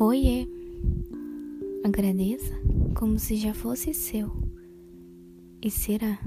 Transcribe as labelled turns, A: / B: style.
A: Oiê! Agradeça como se já fosse seu. E será.